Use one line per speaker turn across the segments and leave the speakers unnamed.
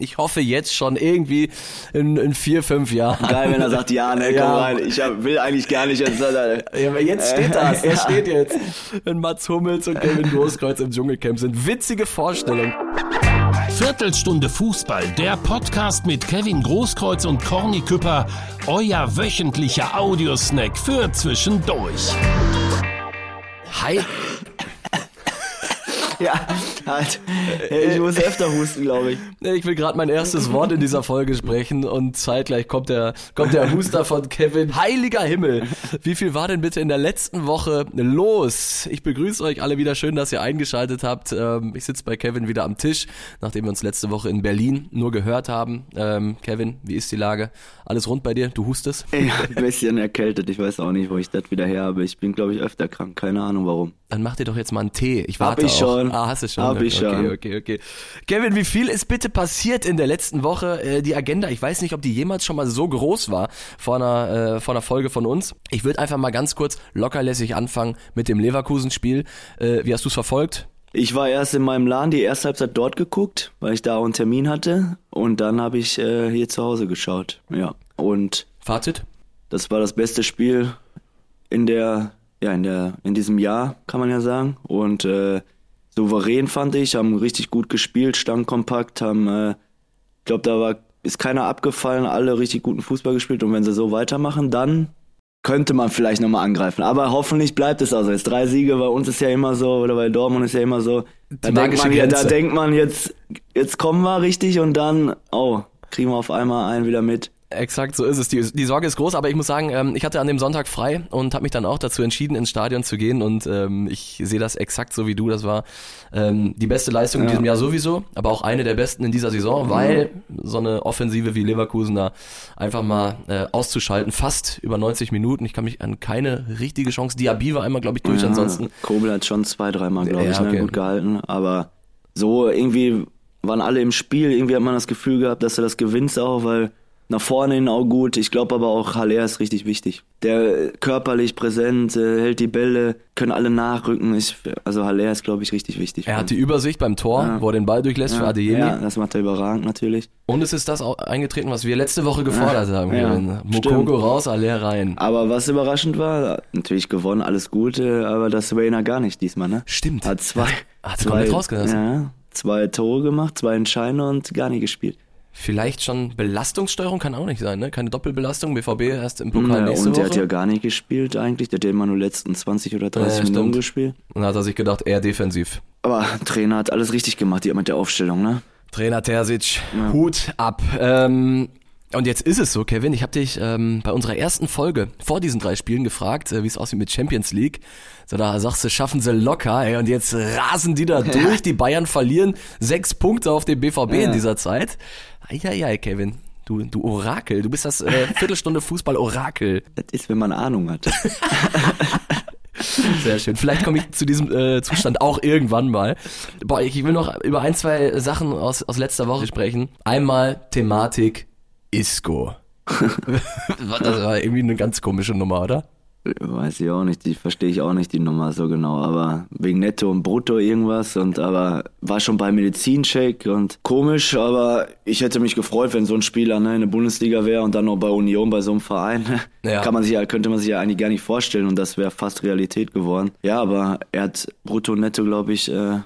ich hoffe jetzt schon irgendwie in, in vier, fünf Jahren.
Geil, wenn er sagt, ja, ne, komm ja. rein. Ich will eigentlich gar nicht. Jetzt,
ja, aber jetzt steht das. Er steht jetzt. Wenn Mats Hummels und Kevin Großkreuz im Dschungelcamp sind. Witzige Vorstellung.
Viertelstunde Fußball, der Podcast mit Kevin Großkreuz und Corny Küpper, euer wöchentlicher Audiosnack für zwischendurch.
Hi.
ja, halt. Ich muss öfter husten, glaube ich.
Ich will gerade mein erstes Wort in dieser Folge sprechen und zeitgleich kommt der, kommt der Huster von Kevin. Heiliger Himmel! Wie viel war denn bitte in der letzten Woche los? Ich begrüße euch alle wieder. Schön, dass ihr eingeschaltet habt. Ähm, ich sitze bei Kevin wieder am Tisch, nachdem wir uns letzte Woche in Berlin nur gehört haben. Ähm, Kevin, wie ist die Lage? Alles rund bei dir? Du hustest?
Ja, ein bisschen erkältet. Ich weiß auch nicht, wo ich das wieder her habe. Ich bin, glaube ich, öfter krank. Keine Ahnung warum.
Dann mach dir doch jetzt mal einen Tee. Ich warte
Hab ich
auch.
schon.
Ah, hast du schon.
Hab ich
okay,
schon.
Okay, okay. Kevin, wie viel ist bitte passiert in der letzten Woche? Äh, die Agenda, ich weiß nicht, ob die jemals schon mal so groß war vor einer, äh, vor einer Folge von uns. Ich würde einfach mal ganz kurz lockerlässig anfangen mit dem Leverkusen-Spiel. Äh, wie hast du es verfolgt?
Ich war erst in meinem Laden die erste Halbzeit dort geguckt, weil ich da auch einen Termin hatte. Und dann habe ich äh, hier zu Hause geschaut. Ja. Und
Fazit?
das war das beste Spiel in der, ja, in der, in diesem Jahr, kann man ja sagen. Und äh, souverän fand ich, haben richtig gut gespielt, standen kompakt, haben, äh, ich glaube, da war, ist keiner abgefallen, alle richtig guten Fußball gespielt. Und wenn sie so weitermachen, dann könnte man vielleicht nochmal angreifen. Aber hoffentlich bleibt es also. Jetzt drei Siege, bei uns ist ja immer so, oder bei Dortmund ist ja immer so. Da, denkt man, ja, da denkt man, jetzt, jetzt kommen wir richtig und dann, oh, kriegen wir auf einmal einen wieder mit.
Exakt, so ist es. Die, die Sorge ist groß, aber ich muss sagen, ähm, ich hatte an dem Sonntag frei und habe mich dann auch dazu entschieden, ins Stadion zu gehen und ähm, ich sehe das exakt so wie du. Das war ähm, die beste Leistung in diesem Jahr sowieso, aber auch eine der besten in dieser Saison, weil so eine Offensive wie Leverkusen da einfach mal äh, auszuschalten, fast über 90 Minuten. Ich kann mich an keine richtige Chance. Diaby war einmal, glaube ich, durch.
Ja,
Ansonsten
Kobel hat schon zwei, dreimal, glaube
Ja,
ich, ne,
okay.
gut gehalten. Aber so irgendwie waren alle im Spiel. Irgendwie hat man das Gefühl gehabt, dass er das gewinnt auch, weil nach vorne hin auch gut. Ich glaube aber auch Haller ist richtig wichtig. Der äh, körperlich präsent, äh, hält die Bälle, können alle nachrücken. Ich, also Haller ist, glaube ich, richtig wichtig.
er hat die Übersicht beim Tor,
Ja.
wo er den Ball durchlässt für
ja,
Adeyemi.
ja, das macht er überragend natürlich.
Und es ist das auch eingetreten, was wir letzte Woche gefordert haben.
ja,
Kevin.
stimmt.
Mokoko raus, Aller rein.
Aber was überraschend war, natürlich gewonnen, alles Gute, aber das Wayner gar nicht diesmal, ne?
Stimmt.
Hat zwei,
Hat
zwei,
komplett rausgelassen.
ja, zwei Tore gemacht, zwei Entscheidende und gar nicht gespielt.
Vielleicht schon Belastungssteuerung kann auch nicht sein, ne? Keine Doppelbelastung. BVB erst im Pokal
Ja,
nächste
und der
Woche.
hat ja gar nicht gespielt eigentlich, der hat ja immer nur letzten 20 oder 30
Ja,
Minuten
stimmt.
gespielt.
Und dann hat er sich gedacht, eher defensiv.
Aber Trainer hat alles richtig gemacht, die mit der Aufstellung, ne?
Trainer Terzic, Hut ab. Ähm, und jetzt ist es so, Kevin, ich habe dich ähm, bei unserer ersten Folge vor diesen drei Spielen gefragt, äh, wie es aussieht mit Champions League. So, da sagst du, schaffen sie locker, ey, und jetzt rasen die da durch. Die Bayern verlieren sechs Punkte auf den BVB in
Ja.
dieser Zeit. Eieiei, Kevin. Du, du Orakel, du bist das äh, Viertelstunde Fußball-Orakel.
Das ist, wenn man Ahnung hat.
Sehr schön. Vielleicht komme ich zu diesem äh, Zustand auch irgendwann mal. Boah, ich will noch über ein, zwei Sachen aus, aus letzter Woche sprechen. Einmal Thematik Isco. das war irgendwie eine ganz komische Nummer, oder?
Weiß ich auch nicht, die verstehe ich auch nicht die Nummer so genau, aber wegen Netto und Brutto irgendwas und aber war schon bei Medizincheck und komisch, aber ich hätte mich gefreut, wenn so ein Spieler ne, in der Bundesliga wäre und dann noch bei Union bei so einem Verein.
Ja.
Kann man sich ja, könnte man sich ja eigentlich gar nicht vorstellen und das wäre fast Realität geworden. Ja, aber er hat Brutto und Netto, glaube ich, äh,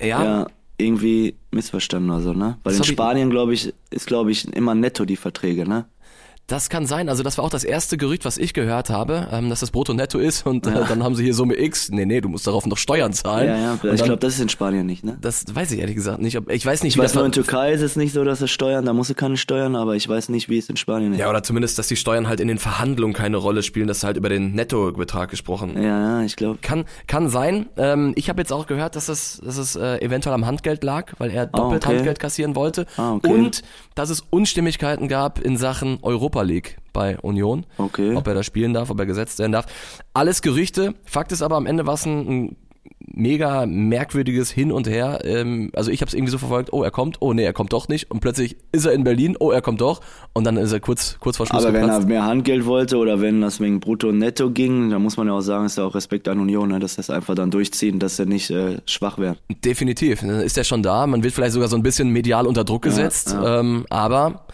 Ja.
ja. Irgendwie missverstanden oder so, ne? Weil
Das
in Spanien, glaube ich, ist, glaube ich, immer netto die Verträge, ne?
Das kann sein. Also das war auch das erste Gerücht, was ich gehört habe, ähm, dass das Brutto netto ist und äh, dann haben sie hier Summe X. Nee, nee, du musst darauf noch Steuern zahlen.
Ja, ja,
Und
ich
dann-
glaube, das ist in Spanien nicht, ne?
das weiß ich ehrlich gesagt nicht. Ich weiß nicht,
Ich
wie
weiß
das
nur, in Türkei ist es nicht so, dass es Steuern, da musst du keine Steuern, aber ich weiß nicht, wie es in Spanien ist.
Ja, oder zumindest, dass die Steuern halt in den Verhandlungen keine Rolle spielen, dass halt über den Nettobetrag gesprochen
Ja, ja, ich glaube.
Kann, kann sein. Ähm, ich habe jetzt auch gehört, dass es, dass es äh, eventuell am Handgeld lag, weil er doppelt
okay.
Handgeld kassieren wollte.
Ah, okay.
Und dass es Unstimmigkeiten gab in Sachen Europa League bei Union.
Okay.
Ob er da spielen darf, ob er gesetzt werden darf. Alles Gerüchte. Fakt ist aber, am Ende war es ein, ein mega merkwürdiges Hin und Her. Ähm, also ich habe es irgendwie so verfolgt, oh, er kommt, oh nee, er kommt doch nicht. Und plötzlich ist er in Berlin, oh, er kommt doch. Und dann ist er kurz, kurz vor Schluss
Aber wenn
geplatzt.
er mehr Handgeld wollte oder wenn das wegen Brutto und Netto ging, dann muss man ja auch sagen, ist ja auch Respekt an Union, ne, dass das einfach dann durchziehen, dass er nicht äh, schwach wird.
Definitiv, dann ist er schon da. Man wird vielleicht sogar so ein bisschen medial unter Druck gesetzt.
ja.
Ähm, aber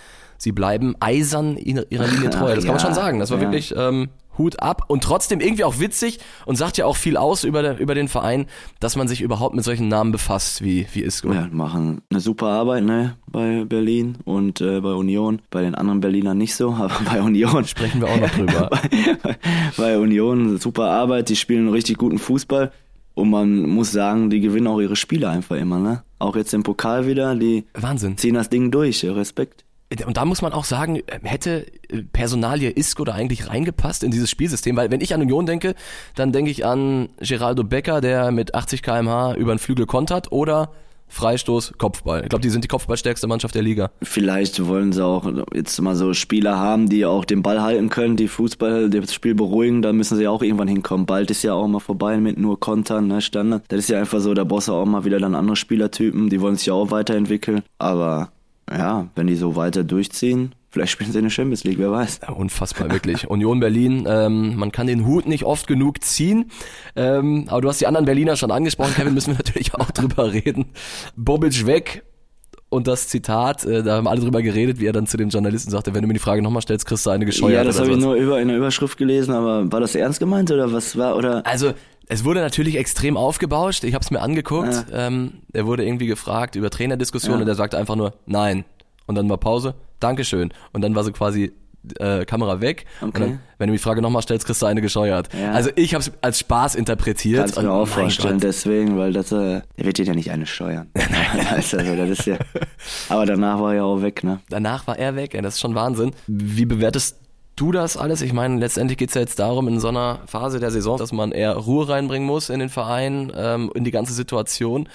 sie bleiben eisern ihrer ihrer Linie treu. Das kann man schon sagen. Das war wirklich ähm, Hut ab und trotzdem irgendwie auch witzig und sagt ja auch viel aus über, der, über den Verein, dass man sich überhaupt mit solchen Namen befasst wie, wie Isco.
Ja, machen eine super Arbeit ne, bei Berlin und äh, bei Union. Bei den anderen Berlinern nicht so, aber bei Union.
Sprechen wir auch noch drüber.
bei, bei Union super Arbeit, die spielen richtig guten Fußball. Und man muss sagen, die gewinnen auch ihre Spiele einfach immer, ne? Auch jetzt im Pokal wieder, die
Wahnsinn.
ziehen das Ding durch, Respekt.
Und da muss man auch sagen, hätte äh, Personalie Isco da eigentlich reingepasst in dieses Spielsystem? Weil wenn ich an Union denke, dann denke ich an Geraldo Becker, der mit 80 kmh über den Flügel kontert oder Freistoß, Kopfball. Ich glaube, die sind die kopfballstärkste Mannschaft der Liga.
Vielleicht wollen sie auch jetzt mal so Spieler haben, die auch den Ball halten können, die Fußball, das Spiel beruhigen, da müssen sie ja auch irgendwann hinkommen. Bald ist ja auch mal vorbei mit nur Kontern, ne, Standard. Das ist ja einfach so, da brauchst auch mal wieder dann andere Spielertypen, die wollen sich ja auch weiterentwickeln. Aber ja, wenn die so weiter durchziehen, vielleicht spielen sie in der Champions League, wer weiß.
Ja, unfassbar, wirklich. Union Berlin, ähm, man kann den Hut nicht oft genug ziehen. Ähm, aber du hast die anderen Berliner schon angesprochen, Kevin, müssen wir natürlich auch drüber reden. Bobic weg. Und das Zitat, äh, da haben alle drüber geredet, wie er dann zu dem Journalisten sagte, wenn du mir die Frage nochmal stellst, kriegst du eine gescheuert.
ja, das habe ich nur über in der Überschrift gelesen, aber war das ernst gemeint oder was war oder?
Also es wurde natürlich extrem aufgebauscht. Ich habe es mir angeguckt. Ähm, er wurde irgendwie gefragt über Trainerdiskussionen
Ja.
und er sagte einfach nur Nein. Und dann war Pause. Dankeschön. Und dann war so quasi äh, Kamera weg.
Okay.
dann, wenn du mir die Frage nochmal stellst, kriegst du eine gescheuert.
Ja.
Also ich habe es als Spaß interpretiert.
Kannst
Und
mir auch vorstellen,
Gott.
deswegen, weil das, äh, der wird dir ja nicht eine steuern. also, das ist ja, aber danach war er ja auch weg, ne?
Danach war er weg. Ey, das ist schon Wahnsinn. Wie bewertest du das alles? Ich meine, letztendlich geht's ja jetzt darum, in so einer Phase der Saison, dass man eher Ruhe reinbringen muss in den Verein, ähm, in die ganze Situation.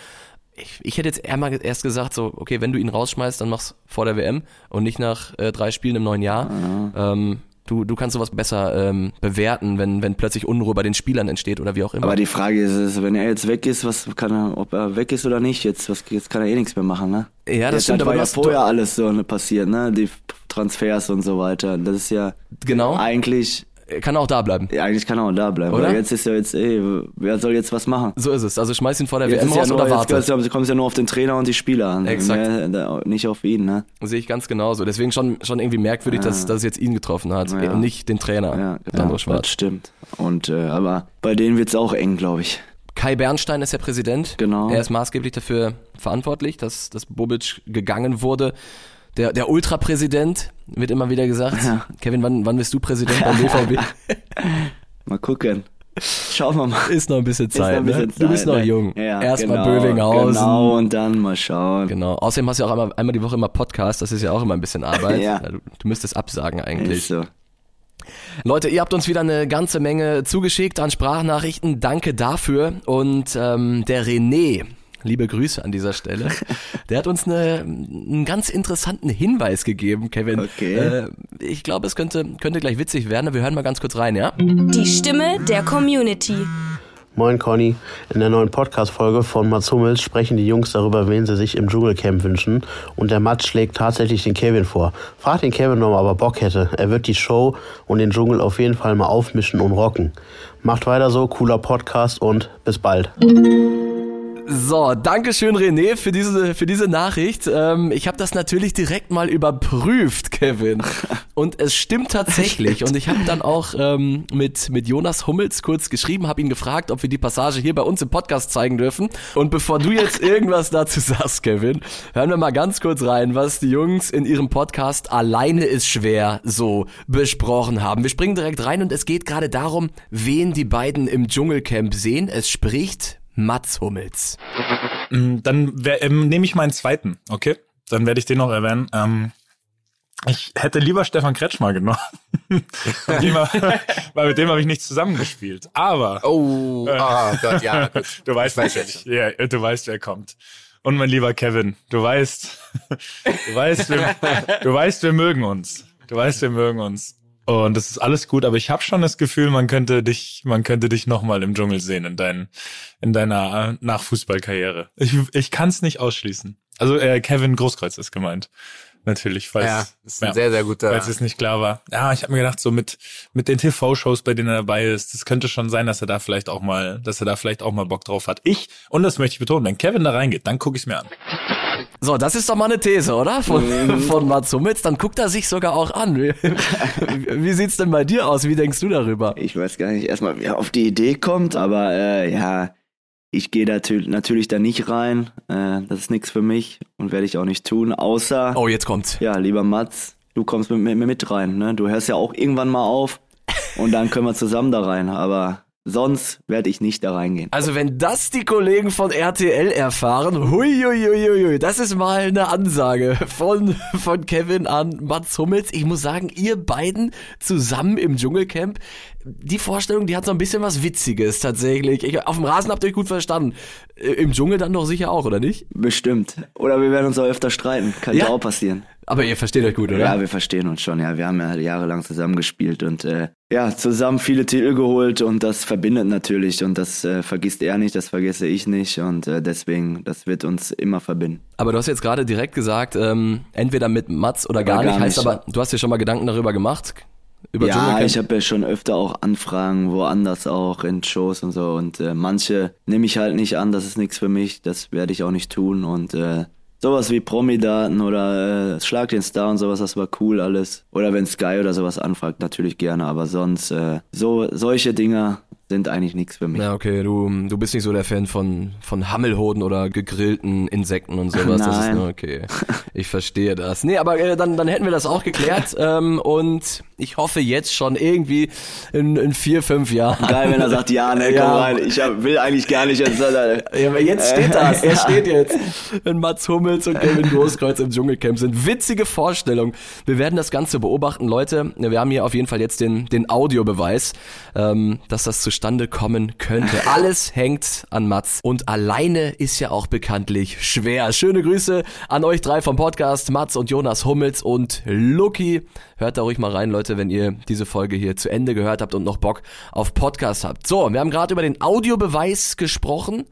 Ich, ich hätte jetzt eher mal erst gesagt, so, okay, wenn du ihn rausschmeißt, dann mach's vor der WM und nicht nach äh, drei Spielen im neuen Jahr. Ähm, du, du kannst sowas besser ähm, bewerten, wenn, wenn plötzlich Unruhe bei den Spielern entsteht oder wie auch immer.
Aber die Frage ist, ist, wenn er jetzt weg ist, was kann er, ob er weg ist oder nicht, jetzt, was, jetzt kann er eh nichts mehr machen, ne?
ja, das
jetzt
stimmt,
war
aber du
ja vorher alles so passiert, ne? Die Transfers und so weiter. Das ist ja
Genau.
eigentlich,
kann auch da bleiben.
ja, eigentlich kann er auch da bleiben.
Oder?
Weil jetzt ist ja jetzt, ey, wer soll jetzt was machen?
So ist es. Also schmeiß ihn vor der
Jetzt
WM
ja
raus
nur,
oder
jetzt
warte.
es ja- kommt es ja nur auf den Trainer und die Spieler an.
Exakt.
Mehr, da- nicht auf ihn, ne?
Sehe ich ganz genauso. Deswegen schon, schon irgendwie merkwürdig, dass, dass es jetzt ihn getroffen hat
Ja.
und nicht den Trainer,
Ja,
Sandro
ja
Schwarz.
das stimmt. Und äh, aber bei denen wird's auch eng, glaube ich.
Kai Bernstein ist der Präsident.
Genau.
Er ist maßgeblich dafür verantwortlich, dass, dass Bobic gegangen wurde. Der, der Ultrapräsident wird immer wieder gesagt.
Ja.
Kevin, wann, wann bist du Präsident beim BVB?
Mal gucken. Schauen wir mal.
ist noch ein bisschen Zeit.
ein bisschen
ne? Du bist
Zeit,
noch
ne?
jung.
Ja,
Erstmal
genau,
Bövinghausen.
Genau, und dann mal schauen.
Genau. Außerdem hast du ja auch einmal, einmal die Woche immer Podcast. Das ist ja auch immer ein bisschen Arbeit.
Ja.
Du, du müsstest absagen eigentlich.
Ist so.
Leute, ihr habt uns wieder eine ganze Menge zugeschickt an Sprachnachrichten. Danke dafür. Und ähm, der René, liebe Grüße an dieser Stelle, der hat uns eine, einen ganz interessanten Hinweis gegeben, Kevin.
Okay.
Äh, ich glaube, es könnte, könnte gleich witzig werden. Wir hören mal ganz kurz rein, ja?
Die Stimme der Community.
Moin Conny, in der neuen Podcast-Folge von Mats Hummels sprechen die Jungs darüber, wen sie sich im Dschungelcamp wünschen. Und der Mats schlägt tatsächlich den Kevin vor. Fragt den Kevin, ob er aber Bock hätte. Er wird die Show und den Dschungel auf jeden Fall mal aufmischen und rocken. Macht weiter so, cooler Podcast und bis bald.
So, danke schön René für diese für diese Nachricht. Ähm, ich habe das natürlich direkt mal überprüft, Kevin, und es stimmt tatsächlich. Und ich habe dann auch ähm, mit mit Jonas Hummels kurz geschrieben, habe ihn gefragt, ob wir die Passage hier bei uns im Podcast zeigen dürfen. Und bevor du jetzt irgendwas dazu sagst, Kevin, hören wir mal ganz kurz rein, was die Jungs in ihrem Podcast Alleine ist schwer so besprochen haben. Wir springen direkt rein und es geht gerade darum, wen die beiden im Dschungelcamp sehen. Es spricht Mats Hummels.
Mm, Dann ähm, nehme ich meinen zweiten, okay? Dann werde ich den noch erwähnen. Ähm, ich hätte lieber Stefan Kretschmer genommen. Mit dem hab- Weil mit dem habe ich nicht zusammengespielt. Aber
Oh, ah Gott, ja, gut.
du weißt
weiß
natürlich, ja, du weißt, wer kommt. Und mein lieber Kevin, du weißt, du weißt, wir, du weißt, wir mögen uns. Du weißt, wir mögen uns. Und das ist alles gut, aber ich habe schon das Gefühl, man könnte dich, man könnte dich nochmal im Dschungel sehen in, dein, in deiner äh, Nachfußballkarriere. Ich, ich kann es nicht ausschließen. Also äh, Kevin Großkreuz ist gemeint. Natürlich, falls,
Ja, ist ein sehr, sehr guter.
falls es nicht klar war. Ja, ich habe mir gedacht, so mit, mit den TV-Shows, bei denen er dabei ist, das könnte schon sein, dass er da vielleicht auch mal, dass er da vielleicht auch mal Bock drauf hat. Ich, und das möchte ich betonen, wenn Kevin da reingeht, dann gucke ich es mir an.
So, das ist doch mal eine These, oder? Von, von Mats Hummels. Dann guckt er sich sogar auch an. Wie, wie sieht's denn bei dir aus? Wie denkst du darüber?
Ich weiß gar nicht erstmal, wer auf die Idee kommt, aber äh, ja, ich gehe da tü- natürlich da nicht rein. Äh, das ist nichts für mich und werde ich auch nicht tun, außer,
Oh, jetzt kommt's.
ja, lieber Mats, du kommst mit, mit mir mit rein. Ne? Du hörst ja auch irgendwann mal auf und dann können wir zusammen da rein, aber sonst werde ich nicht da reingehen.
Also wenn das die Kollegen von RTL erfahren, hui, hui, hui, hui, das ist mal eine Ansage von, von Kevin an Mats Hummels. Ich muss sagen, ihr beiden zusammen im Dschungelcamp, die Vorstellung, die hat so ein bisschen was Witziges tatsächlich. Ich, auf dem Rasen habt ihr euch gut verstanden. Äh, Im Dschungel dann doch sicher auch, oder nicht?
Bestimmt. Oder wir werden uns auch öfter streiten. Kann Ja. auch passieren.
Aber ihr versteht euch gut, oder?
Ja, wir verstehen uns schon. Ja, wir haben ja jahrelang zusammengespielt und äh, ja, zusammen viele Titel geholt und das verbindet natürlich und das äh, vergisst er nicht, das vergesse ich nicht und äh, deswegen, das wird uns immer verbinden.
Aber du hast jetzt gerade direkt gesagt, ähm, entweder mit Mats oder gar,
gar
nicht. Heißt
nicht.
aber, du hast dir schon mal Gedanken darüber gemacht? Über
ja, ich habe ja schon öfter auch Anfragen, woanders auch in Shows und so und äh, manche nehme ich halt nicht an, das ist nichts für mich, das werde ich auch nicht tun und äh, sowas wie Promi-Daten oder äh, Schlag den Star und sowas, das war cool alles. Oder wenn Sky oder sowas anfragt, natürlich gerne, aber sonst äh, so solche Dinger sind eigentlich nichts für mich.
Ja, okay, du, du bist nicht so der Fan von, von Hammelhoden oder gegrillten Insekten und sowas. Das ist
Nein.
nur okay. Ich verstehe das. Nee, aber äh, dann, dann hätten wir das auch geklärt. ähm, und ich hoffe jetzt schon irgendwie in, in vier, fünf Jahren.
Geil, wenn er sagt, ja, ne, komm
Ja.
rein. Ich hab, will eigentlich gar nicht. Jetzt, äh,
Ja, aber jetzt steht das. Er steht jetzt. Wenn Mats Hummels und Kevin Großkreuz im Dschungelcamp sind. Witzige Vorstellung. Wir werden das Ganze beobachten. Leute, wir haben hier auf jeden Fall jetzt den, den Audiobeweis, ähm, dass das zustande kommen könnte. Alles hängt an Mats. Und alleine ist ja auch bekanntlich schwer. Schöne Grüße an euch drei vom Podcast. Mats und Jonas Hummels und Lucky. Hört da ruhig mal rein, Leute, wenn ihr diese Folge hier zu Ende gehört habt und noch Bock auf Podcast habt. So, wir haben gerade über den Audiobeweis gesprochen.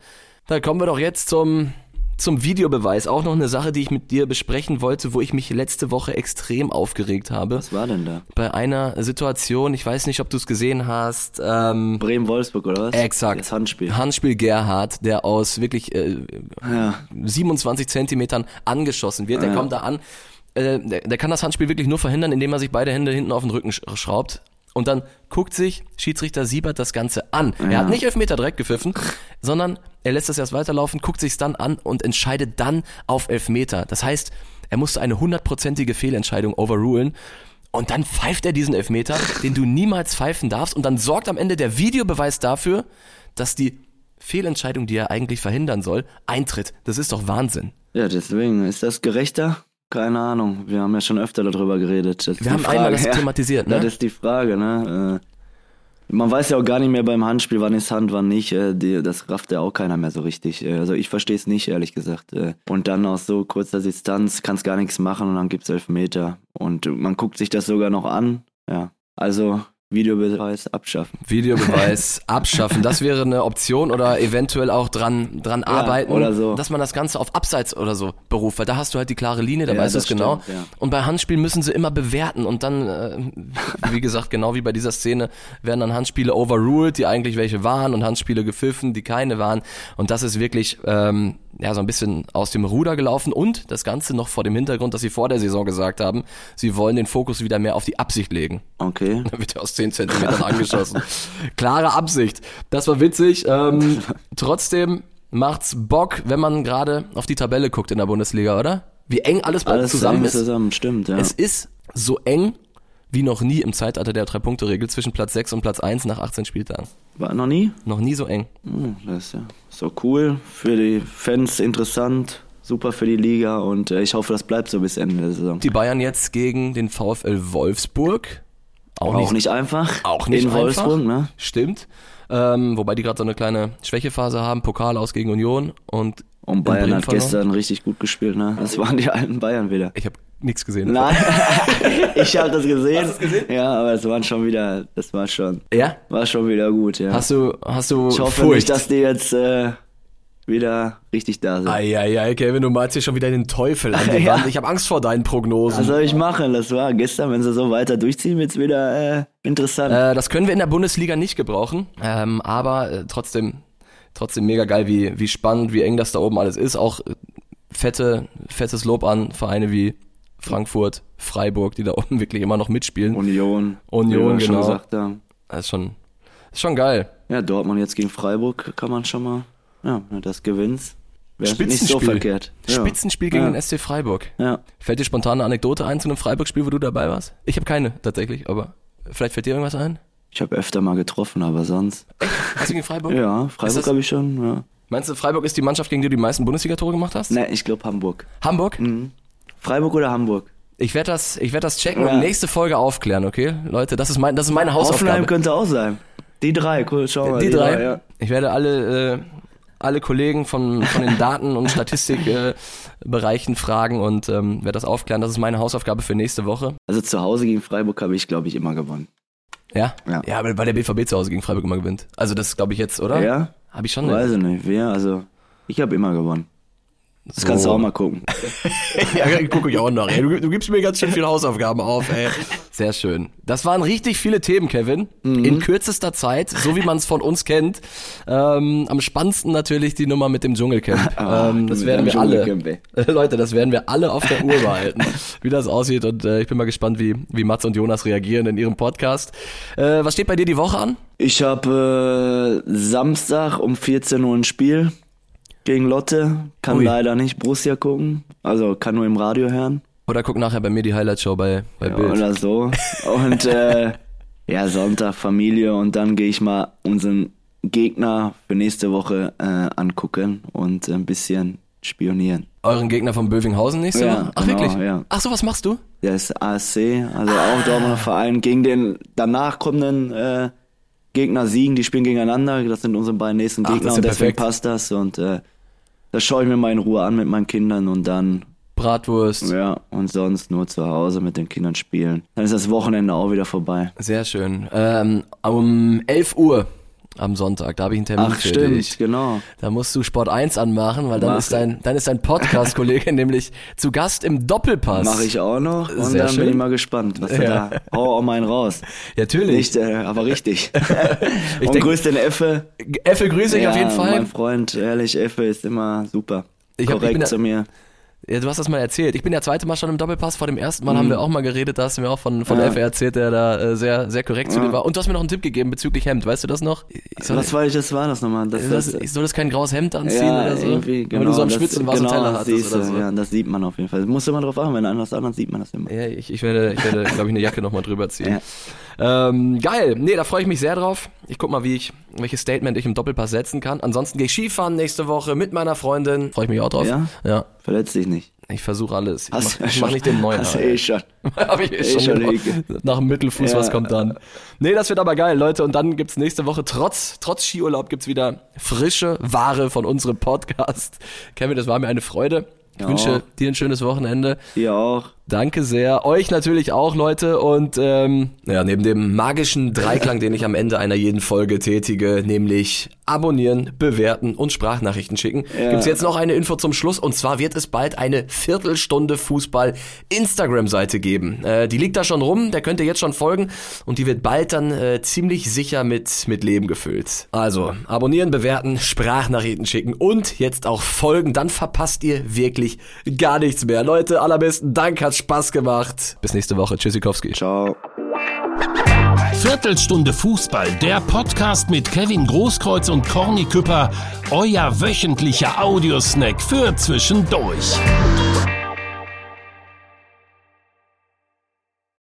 Da kommen wir doch jetzt zum, zum Videobeweis. Auch noch eine Sache, die ich mit dir besprechen wollte, wo ich mich letzte Woche extrem aufgeregt habe.
was war denn da?
Bei einer Situation, ich weiß nicht, ob du es gesehen hast, ähm,
Bremen-Wolfsburg oder was?
Exakt.
Das Handspiel.
Handspiel Gerhard, der aus wirklich äh,
Ja.
27 Zentimetern angeschossen wird. Der
Ja.
kommt da an. Äh, der, der kann das Handspiel wirklich nur verhindern, indem er sich beide Hände hinten auf den Rücken sch schraubt. Und dann guckt sich Schiedsrichter Siebert das Ganze an. Er hat nicht Elfmeter direkt gepfiffen, sondern er lässt das erst weiterlaufen, guckt sich's dann an und entscheidet dann auf Elfmeter. Das heißt, er musste eine hundertprozentige Fehlentscheidung overrulen. Und dann pfeift er diesen Elfmeter, den du niemals pfeifen darfst. Und dann sorgt am Ende der Videobeweis dafür, dass die Fehlentscheidung, die er eigentlich verhindern soll, eintritt. Das ist doch Wahnsinn.
ja, deswegen. Ist das gerechter? Keine Ahnung. Wir haben ja schon öfter darüber geredet.
Wir haben einmal das
ja.
thematisiert, ne?
Das ist die Frage, ne? Äh, Man weiß ja auch gar nicht mehr beim Handspiel, wann ist Hand, wann nicht. Äh, das rafft ja auch keiner mehr so richtig. Äh, Also ich verstehe es nicht, ehrlich gesagt. Und dann aus so kurzer Distanz kannst gar nichts machen und dann gibt's elf Meter. Und man guckt sich das sogar noch an. Ja. Also Videobeweis abschaffen.
Videobeweis abschaffen. Das wäre eine Option oder eventuell auch dran, dran arbeiten,
oder so.
dass man das Ganze auf Abseits oder so beruft, weil da hast du halt die klare Linie, da
Ja,
weißt du es genau.
ja.
Und bei Handspielen müssen sie immer bewerten und dann, äh, wie gesagt, genau wie bei dieser Szene, werden dann Handspiele overruled, die eigentlich welche waren und Handspiele gepfiffen, die keine waren. Und das ist wirklich ähm, ja so ein bisschen aus dem Ruder gelaufen und das Ganze noch vor dem Hintergrund, dass sie vor der Saison gesagt haben, sie wollen den Fokus wieder mehr auf die Absicht legen.
Okay.
Da wird er aus 10 Zentimetern angeschossen. Klare Absicht. Das war witzig. Ähm, trotzdem macht's Bock, wenn man gerade auf die Tabelle guckt in der Bundesliga, oder? Wie eng alles, bei-
Alles
zusammen
eng
ist.
zusammen, stimmt, ja.
Es ist so eng wie noch nie im Zeitalter der Drei-Punkte-Regel zwischen Platz 6 und Platz 1 nach 18 Spieltagen.
War noch nie?
Noch nie so eng.
Hm, Das ist ja so cool. Für die Fans interessant. Super für die Liga und äh, ich hoffe, das bleibt so bis Ende der Saison.
Die Bayern jetzt gegen den VfL Wolfsburg. Auch,
Auch nicht einfach.
Auch nicht
In Wolfsburg,
einfach.
ne?
Stimmt. Ähm, wobei die gerade so eine kleine Schwächephase haben. Pokal aus gegen Union und
Und Bayern hat
verloren.
gestern richtig gut gespielt, ne? Das waren die alten Bayern wieder.
Ich habe nichts gesehen.
Nein, ich habe das gesehen. Hast gesehen? Ja, aber es waren schon wieder, das war schon,
Ja?
war schon wieder gut, ja.
Hast du, hast du
ich hoffe
Furcht?
nicht, dass die jetzt äh, wieder richtig da sind.
Eieiei, Kevin, du malst hier schon wieder den Teufel an die
Ja.
Wand. Ich habe Angst vor deinen Prognosen.
Was soll ich machen? Das war gestern, wenn sie so weiter durchziehen, wird's wieder äh, interessant.
Äh, das können wir in der Bundesliga nicht gebrauchen, ähm, aber äh, trotzdem, trotzdem mega geil, wie, wie spannend, wie eng das da oben alles ist. Auch äh, fette, fettes Lob an Vereine wie Frankfurt, Freiburg, die da oben wirklich immer noch mitspielen.
Union.
Union,
wir schon
genau.
gesagt haben.
Das ist schon, ist schon geil.
Ja, Dortmund jetzt gegen Freiburg kann man schon mal, ja, das gewinnst. Wäre nicht so
Spitzenspiel.
verkehrt. Ja.
Spitzenspiel gegen
ja.
den SC Freiburg.
Ja.
Fällt dir spontan eine Anekdote ein zu einem Freiburg-Spiel, wo du dabei warst? Ich habe keine tatsächlich, aber vielleicht fällt dir irgendwas ein?
Ich habe öfter mal getroffen, aber sonst.
Hast du gegen Freiburg?
Ja, Freiburg habe ich schon, ja.
Meinst du, Freiburg ist die Mannschaft, gegen die du die meisten Bundesliga-Tore gemacht hast?
Ne, ich glaube Hamburg.
Hamburg?
Freiburg oder Hamburg?
Ich werde das, ich werde das checken
Ja.
und nächste Folge aufklären, okay? Leute, das ist mein, das ist meine
Hoffenheim
Hausaufgabe.
könnte auch sein. Die drei, cool, schau mal.
Die drei.
ja.
Ich werde alle, äh, alle Kollegen von, von den Daten- und Statistikbereichen äh, fragen und ähm, werde das aufklären. Das ist meine Hausaufgabe für nächste Woche.
Also zu Hause gegen Freiburg habe ich, glaube ich, immer gewonnen.
Ja?
Ja.
Ja, aber weil der BVB zu Hause gegen Freiburg immer gewinnt. Also das glaube ich jetzt, oder?
Ja?
Habe ich schon.
Weiß ich nicht. Wer? Also, ich habe immer gewonnen. Das kannst du auch mal gucken.
ja, guck ich auch noch. Ey. Du, du gibst mir ganz schön viele Hausaufgaben auf, ey. Sehr schön. Das waren richtig viele Themen, Kevin.
Mhm.
In kürzester Zeit, so wie man es von uns kennt. Ähm, am spannendsten natürlich die Nummer mit dem Dschungelcamp.
Ah,
ähm, das werden wir alle. Leute, das werden wir alle auf der Uhr behalten, wie das aussieht. Und äh, ich bin mal gespannt, wie, wie Mats und Jonas reagieren in ihrem Podcast. Äh, was steht bei dir die Woche an?
Ich habe äh, Samstag um 14 Uhr ein Spiel gegen Lotte. Kann
Ui.
leider nicht Borussia gucken. Also kann nur im Radio hören.
Oder guck nachher bei mir die Highlight-Show bei, bei
Ja,
Bild.
oder so. Und äh, ja, Sonntag Familie und dann gehe ich mal unseren Gegner für nächste Woche äh, angucken und ein bisschen spionieren.
Euren Gegner von Bövinghausen nächste
Ja,
Woche? Ach,
genau,
wirklich?
ja.
Ach so, was machst du?
Der ist ASC, also auch Dortmunder Verein, gegen den danach kommenden äh, Gegner siegen. Die spielen gegeneinander. Das sind unsere beiden nächsten
Ach,
Gegner
das ist
und
ja
deswegen
perfekt.
passt das. Und äh, das schaue ich mir mal in Ruhe an mit meinen Kindern und dann,
Bratwurst.
ja, und sonst nur zu Hause mit den Kindern spielen. Dann ist das Wochenende auch wieder vorbei.
Sehr schön. Ähm, um 11 Uhr am Sonntag, da habe ich einen Termin
Ach,
für
stimmt,
dich.
genau.
Da musst du Sport 1 anmachen, weil dann
Mach
ist dein, dann ist dein Podcast-Kollege nämlich zu Gast im Doppelpass.
Mache ich auch noch und
Sehr
dann
schön.
bin ich mal gespannt, was
Ja.
da. Hau auch mal einen raus.
Natürlich.
Nicht, äh, aber richtig.
Ich
und
denk-
grüß den Effe.
Effe grüße ich
ja,
auf jeden Fall.
Mein Freund, ehrlich, Effe ist immer super.
Ich hab- ich bin
Korrekt zu mir.
Ja, du hast das mal erzählt. Ich bin ja zweite Mal schon im Doppelpass. Vor dem ersten Mal haben wir auch mal geredet. Da hast du mir auch von, von
Mhm. Ja.
Effe erzählt, der da äh, sehr, sehr korrekt zu
Ja.
dir war. Und du hast mir noch einen Tipp gegeben bezüglich Hemd. Weißt du das noch? Ich soll,
Was war ich, das war das nochmal? Das,
ich soll, ich soll das kein graues Hemd anziehen
ja,
oder so?
genau.
Weil du so am
das-
Schwitzen warst
genau,
und Teller hattest oder so.
Ja, das sieht man auf jeden Fall. Das musst du mal drauf achten, wenn einer das anderen sieht man das immer.
Ja, ich, ich werde, ich werde, glaube ich, eine Jacke nochmal drüber ziehen.
Ja.
Ähm, geil. Nee, da freue ich mich sehr drauf. Ich guck mal, wie ich, welches Statement ich im Doppelpass setzen kann. Ansonsten gehe ich Skifahren nächste Woche mit meiner Freundin. Freue ich mich auch drauf.
Ja?
Ja.
Verletz dich nicht.
Ich versuche alles. Ich mach, ich mach nicht den neuen.
Hast eh schon.
Hab ich eh
Eh
schon,
schon.
Nach dem Mittelfuß,
Ja.
was kommt dann? Nee, das wird aber geil, Leute. Und dann gibt's nächste Woche, trotz, trotz Skiurlaub, gibt's wieder frische Ware von unserem Podcast. Kevin, das war mir eine Freude. Ich
Ja.
wünsche dir ein schönes Wochenende.
Ihr auch.
Danke sehr. Euch natürlich auch, Leute. Und ähm, ja, neben dem magischen Dreiklang, den ich am Ende einer jeden Folge tätige, nämlich abonnieren, bewerten und Sprachnachrichten schicken,
Ja.
gibt's jetzt noch eine Info zum Schluss. Und zwar wird es bald eine Viertelstunde Fußball Instagram-Seite geben. Äh, die liegt da schon rum, der könnt ihr jetzt schon folgen. Und die wird bald dann äh, ziemlich sicher mit, mit Leben gefüllt. Also, abonnieren, bewerten, Sprachnachrichten schicken und jetzt auch folgen. Dann verpasst ihr wirklich gar nichts mehr. Leute, allerbesten Dank, hat Spaß gemacht. Bis nächste Woche. Tschüssikowski.
Ciao.
Viertelstunde Fußball, der Podcast mit Kevin Großkreuz und Corny Küpper, euer wöchentlicher Audiosnack für zwischendurch.